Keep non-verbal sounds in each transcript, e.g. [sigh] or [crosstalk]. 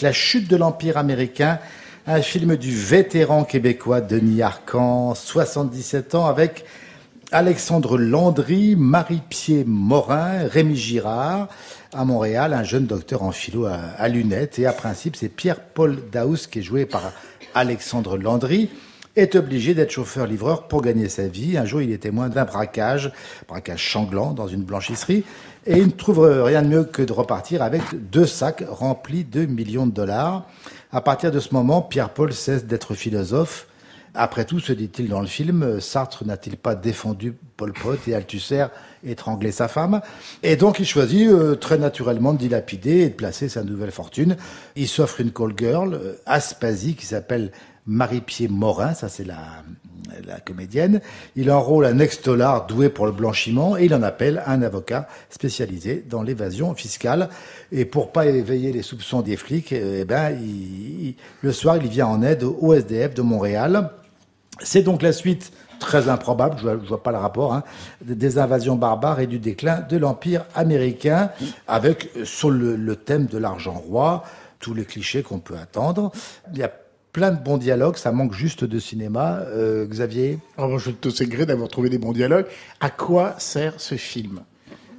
La chute de l'Empire américain, un film du vétéran québécois Denis Arcan, 77 ans, avec Alexandre Landry, Marie-Pierre Morin, Rémi Girard, à Montréal, un jeune docteur en philo à, lunettes. Et à principe, c'est Pierre-Paul Daous, qui est joué par Alexandre Landry, est obligé d'être chauffeur-livreur pour gagner sa vie. Un jour, il est témoin d'un braquage, braquage sanglant dans une blanchisserie, et il ne trouve rien de mieux que de repartir avec deux sacs remplis de millions de dollars. À partir de ce moment, Pierre-Paul cesse d'être philosophe. Après tout, se dit-il dans le film, Sartre n'a-t-il pas défendu Pol Pot et Althusser étranglé sa femme? Et donc il choisit euh, très naturellement de dilapider et de placer sa nouvelle fortune. Il s'offre une call girl, euh, Aspasie, qui s'appelle Marie-Pierre Morin, ça c'est la, la comédienne. Il enrôle un ex-dollar doué pour le blanchiment et il en appelle un avocat spécialisé dans l'évasion fiscale. Et pour pas éveiller les soupçons des flics, eh ben, le soir, il vient en aide au SDF de Montréal. C'est donc la suite très improbable, je vois, vois pas le rapport, hein, des invasions barbares et du déclin de l'Empire américain, avec sur le, thème de l'argent roi, tous les clichés qu'on peut attendre. Il a plein de bons dialogues, ça manque juste de cinéma. Euh, Xavier? Alors, Je te sais gré d'avoir trouvé des bons dialogues. À quoi sert ce film?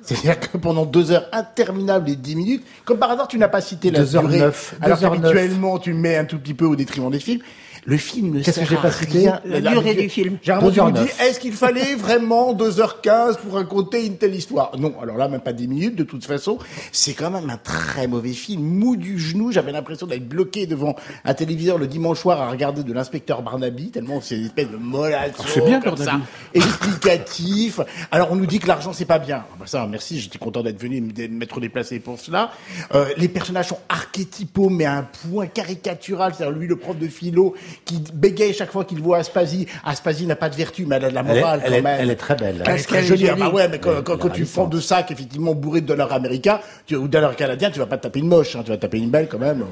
C'est-à-dire que pendant deux heures interminables et dix minutes, comme par hasard, tu n'as pas cité la durée. Heures neuf, alors qu'habituellement, tu mets un tout petit peu au détriment des films. Le film ne Qu'est-ce que j'ai pas cité La, durée du film. J'ai me dit, est-ce qu'il fallait vraiment 2h15 pour raconter une telle histoire? Non, alors là, même pas 10 minutes, de toute façon. C'est quand même un très mauvais film, mou du genou. J'avais l'impression d'être bloqué devant un téléviseur le dimanche soir à regarder de l'inspecteur Barnaby, tellement c'est une espèce de mollation. C'est bien, comme ça. Explicatif. Alors, on nous dit que l'argent, c'est pas bien. Ah bah ça, merci, j'étais content d'être venu me m'être déplacé pour cela. Euh, les personnages sont archétypaux, mais à un point caricatural. C'est-à-dire, lui, le prof de philo, qui bégaye chaque fois qu'il voit Aspasie. Aspasie n'a pas de vertu, mais elle a de la morale elle quand même. Elle est très belle. Elle est très jolie. Ah bah ouais, mais quand, quand, tu prends deux sacs effectivement bourrés de dollars américains tu, ou de dollars canadiens, tu vas pas te taper une moche, hein, tu vas taper une belle quand même.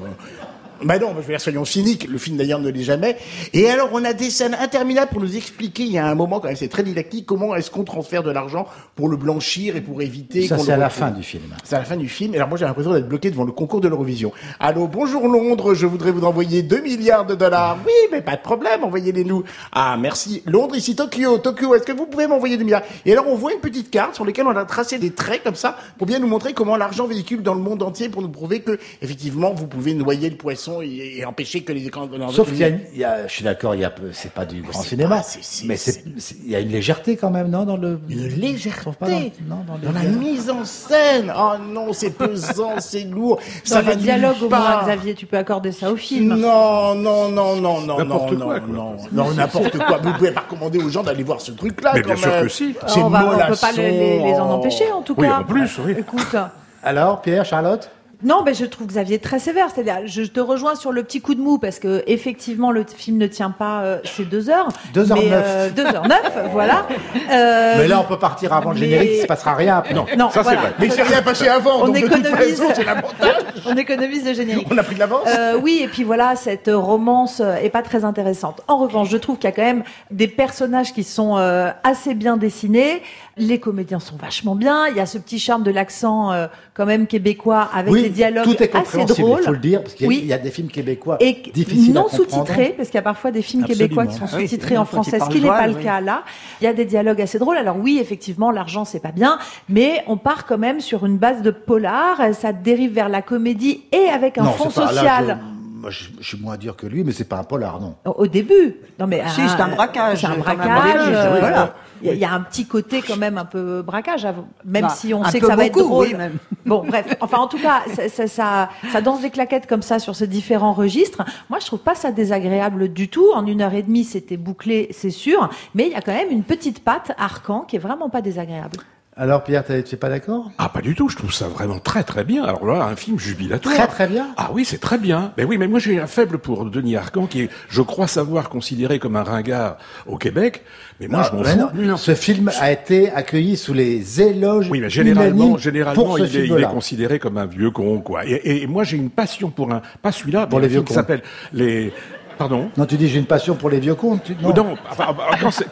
Bah non, je veux dire, soyons cyniques. Le film d'ailleurs ne l'est jamais. Et alors, on a des scènes interminables pour nous expliquer. Il y a un moment quand même, c'est très didactique. Comment est-ce qu'on transfère de l'argent pour le blanchir et pour éviter Ça, c'est à la fin du film. C'est à la fin du film. Et alors, moi, j'ai l'impression d'être bloqué devant le concours de l'Eurovision. Allô, bonjour Londres. Je voudrais vous envoyer 2 milliards de dollars. Oui, mais pas de problème. Envoyez-les nous. Ah, merci. Londres, ici Tokyo. Tokyo, est-ce que vous pouvez m'envoyer 2 milliards? Et alors, on voit une petite carte sur laquelle on a tracé des traits comme ça pour bien nous montrer comment l'argent véhicule dans le monde entier pour nous prouver que, effectivement, vous pouvez noyer le poisson et, et empêcher que les écrans. Sauf qu'il y, a, il y a, je suis d'accord, il y a, c'est pas du grand cinéma, mais c'est, il y a une légèreté quand même, non, dans le. Une légèreté. Dans, non, dans, dans la mise en scène. Oh non, c'est pesant, c'est lourd. Ça dans va le dialogue au moins, Xavier, tu peux accorder ça au film. Non, non, non, non, non, non, quoi, non, non, n'importe quoi. Vous pouvez pas recommander aux gens d'aller voir ce truc-là. Mais bien sûr que si. C'est on, va, on peut pas les, les, en empêcher, en tout oui, cas. En plus, oui. Écoute. Alors, Pierre, Charlotte? Non, ben je trouve Xavier très sévère. C'est-à-dire, je te rejoins sur le petit coup de mou parce que effectivement le film ne tient pas euh, ces deux heures. Deux heures mais, neuf. Euh, deux heures neuf, [laughs] voilà. Euh, mais là, on peut partir avant le générique, il se passera rien. Après. Non, non, ça voilà. c'est vrai. Mais il s'est rien passé avant, On donc de toute économise- façon, l'avantage. [laughs] on économise le générique. On a pris de l'avance. Euh, oui, et puis voilà, cette romance est pas très intéressante. En revanche, je trouve qu'il y a quand même des personnages qui sont euh, assez bien dessinés. Les comédiens sont vachement bien. Il y a ce petit charme de l'accent euh, quand même québécois avec oui, des dialogues tout est assez drôles. il faut le dire, parce qu'il y, a- Oui. il y a des films québécois et difficiles non sous-titrés, parce qu'il y a parfois des films Absolument. québécois qui sont Ah oui, sous-titrés en français, ce qui n'est pas le cas là. Il y a des dialogues assez drôles. Alors oui, effectivement, l'argent c'est pas bien, mais on part quand même sur une base de polar. Ça dérive vers la comédie et avec un Non, fond là, social. je- moi, je, je suis moins dur que lui, mais c'est pas un polar, non. Au- début, non mais Si, c'est un braquage, C'est un braquage. euh, oui, voilà. Il y, a- il y a un petit côté quand même un peu braquage, même Bah, si on sait que ça va être drôle. oui, même. [laughs] Bon, bref. Enfin, en tout cas, ça, ça, ça, ça danse des claquettes comme ça sur ces différents registres. Moi, je trouve pas ça désagréable du tout. En une heure et demie, c'était bouclé, c'est sûr. Mais il y a quand même une petite patte arcan qui est vraiment pas désagréable. Alors, Pierre, t'es t'es pas d'accord? Ah, pas du tout. Je trouve ça vraiment très très bien. Alors là, un film jubilatoire. Très, très bien. Ah oui, c'est très bien. Mais oui, mais moi j'ai un faible pour Denis Arcand, qui est, je crois savoir, considéré comme un ringard au Québec. Mais moi, je m'en fous. non, non. Ce film a été accueilli sous les éloges Oui, mais généralement, généralement, il est, il est film-là. considéré comme un vieux con, quoi. Et, et- et moi, j'ai une passion pour un, pas celui-là, Pour mais les vieux qui s'appelle les, Pardon Non, tu dis j'ai une passion pour les vieux cons. tu- non. Non, enfin,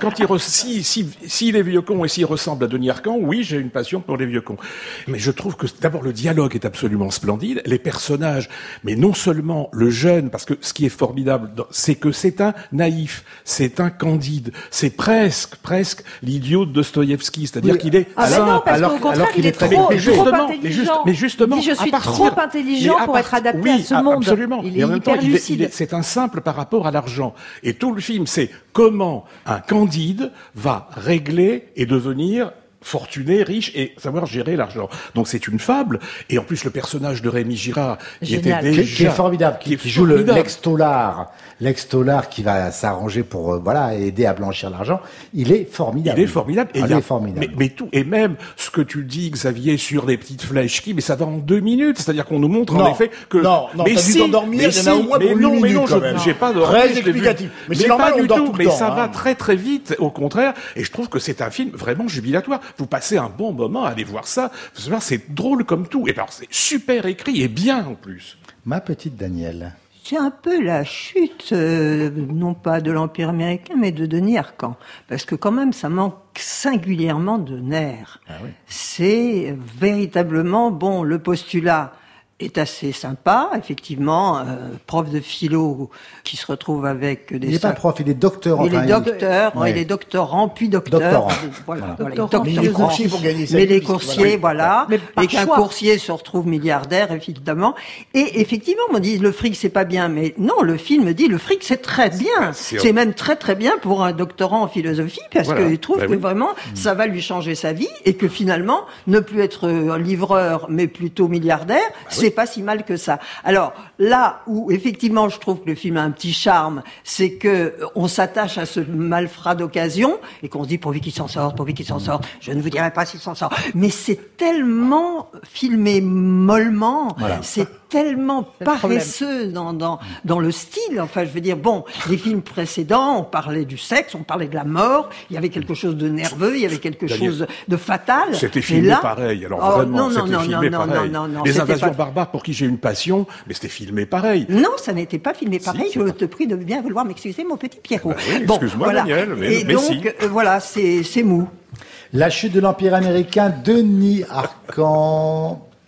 quand, il, re- si, si, s'il est vieux con et s'il ressemble à Denis Arcand, oui, j'ai une passion pour les vieux cons. Mais je trouve que d'abord le dialogue est absolument splendide, les personnages, mais non seulement le jeune, parce que ce qui est formidable, c'est que c'est un naïf, c'est un candide, c'est presque, presque l'idiot de Dostoïevski, c'est-à-dire Oui. qu'il est Ah mais simple. non, parce alors- qu'au contraire, alors qu'il il est, est très trop, trop justement, mais, intelligent. juste- mais justement, je à suis partir- trop intelligent mais à pour être adapté oui, à ce a- monde. Absolument. Il Et est en même temps, hyper il est- lucide. il est- c'est un simple par rapport à l'argent. Et tout le film, c'est comment un candide va régler et devenir fortuné, riche et savoir gérer l'argent. Donc c'est une fable. Et en plus, le personnage de Rémi Girard, qui était Génial. qui, déjà... est- qui est formidable, qui, qui est qui joue le formidable. l'ex-tolard, l'ex-tolard qui va s'arranger pour euh, voilà aider à blanchir l'argent. Il est formidable. Il est formidable. Ah, il a- est formidable. Mais, mais tout, et même ce que tu dis, Xavier, sur les petites flèches qui, mais ça va en deux minutes. C'est-à-dire qu'on nous montre en Non. effet que. Non, non, mais si, t'endormir, mais il y en a si, au moins mais pour non, mais non, j'ai pas de Très explicatif. Mais c'est normal, pas du tout. Mais ça hein. va très très vite. Au contraire, et je trouve que c'est un film vraiment jubilatoire. Vous passez un bon moment à aller voir ça. Vous savez, C'est drôle comme tout. Et alors c'est super écrit et bien en plus. Ma petite Danielle. C'est un peu la chute, euh, non pas de l'Empire américain, mais de Denis Arcand. Parce que quand même, ça manque singulièrement de nerfs. C'est véritablement, bon, le postulat est assez sympa, effectivement, euh, prof de philo qui se retrouve avec des... Il n'est pas prof, il est docteur. il enfin, est docteur, Ouais. il est doctorant, puis docteur. Doctorant. Voilà, Voilà. Doctorant, il Mais il est doctorant. coursier pour gagner sa Mais les coursiers, voilà. Et qu'un coursier se retrouve milliardaire, évidemment. Et effectivement, on dit le fric c'est pas bien, mais non, le film dit le fric c'est très bien. c'est- même très très bien pour un doctorant en philosophie parce Voilà. qu'il trouve Bah que oui. vraiment ça va lui changer sa vie et que finalement ne plus être euh, livreur mais plutôt milliardaire, c'est pas si mal que ça. Alors là où effectivement je trouve que le film a un petit charme, c'est que euh, on s'attache à ce malfrat d'occasion et qu'on se dit pourvu qu'il s'en sorte, pourvu qu'il s'en sorte. Je ne vous dirai pas s'il s'en sort, mais c'est tellement filmé mollement, c'est tellement paresseux dans, dans, dans le style. Enfin, je veux dire, bon, les films précédents, on parlait du sexe, on parlait de la mort, il y avait quelque chose de nerveux, il y avait quelque Daniel, chose de fatal. C'était filmé là- pareil. Alors Oh, vraiment, non, non, filmé non, non, pareil. non, non, Les invasions pas- barbares pour qui j'ai une passion, mais c'était filmé pareil. Non, ça n'était pas filmé pareil. je pas- te prie de bien vouloir m'excuser, mon petit Pierrot. Bah oui, excuse-moi, Daniel, mais- Et mais donc, si. euh, voilà, c'est c'est mou. La chute de l'Empire américain, Denis Arcand.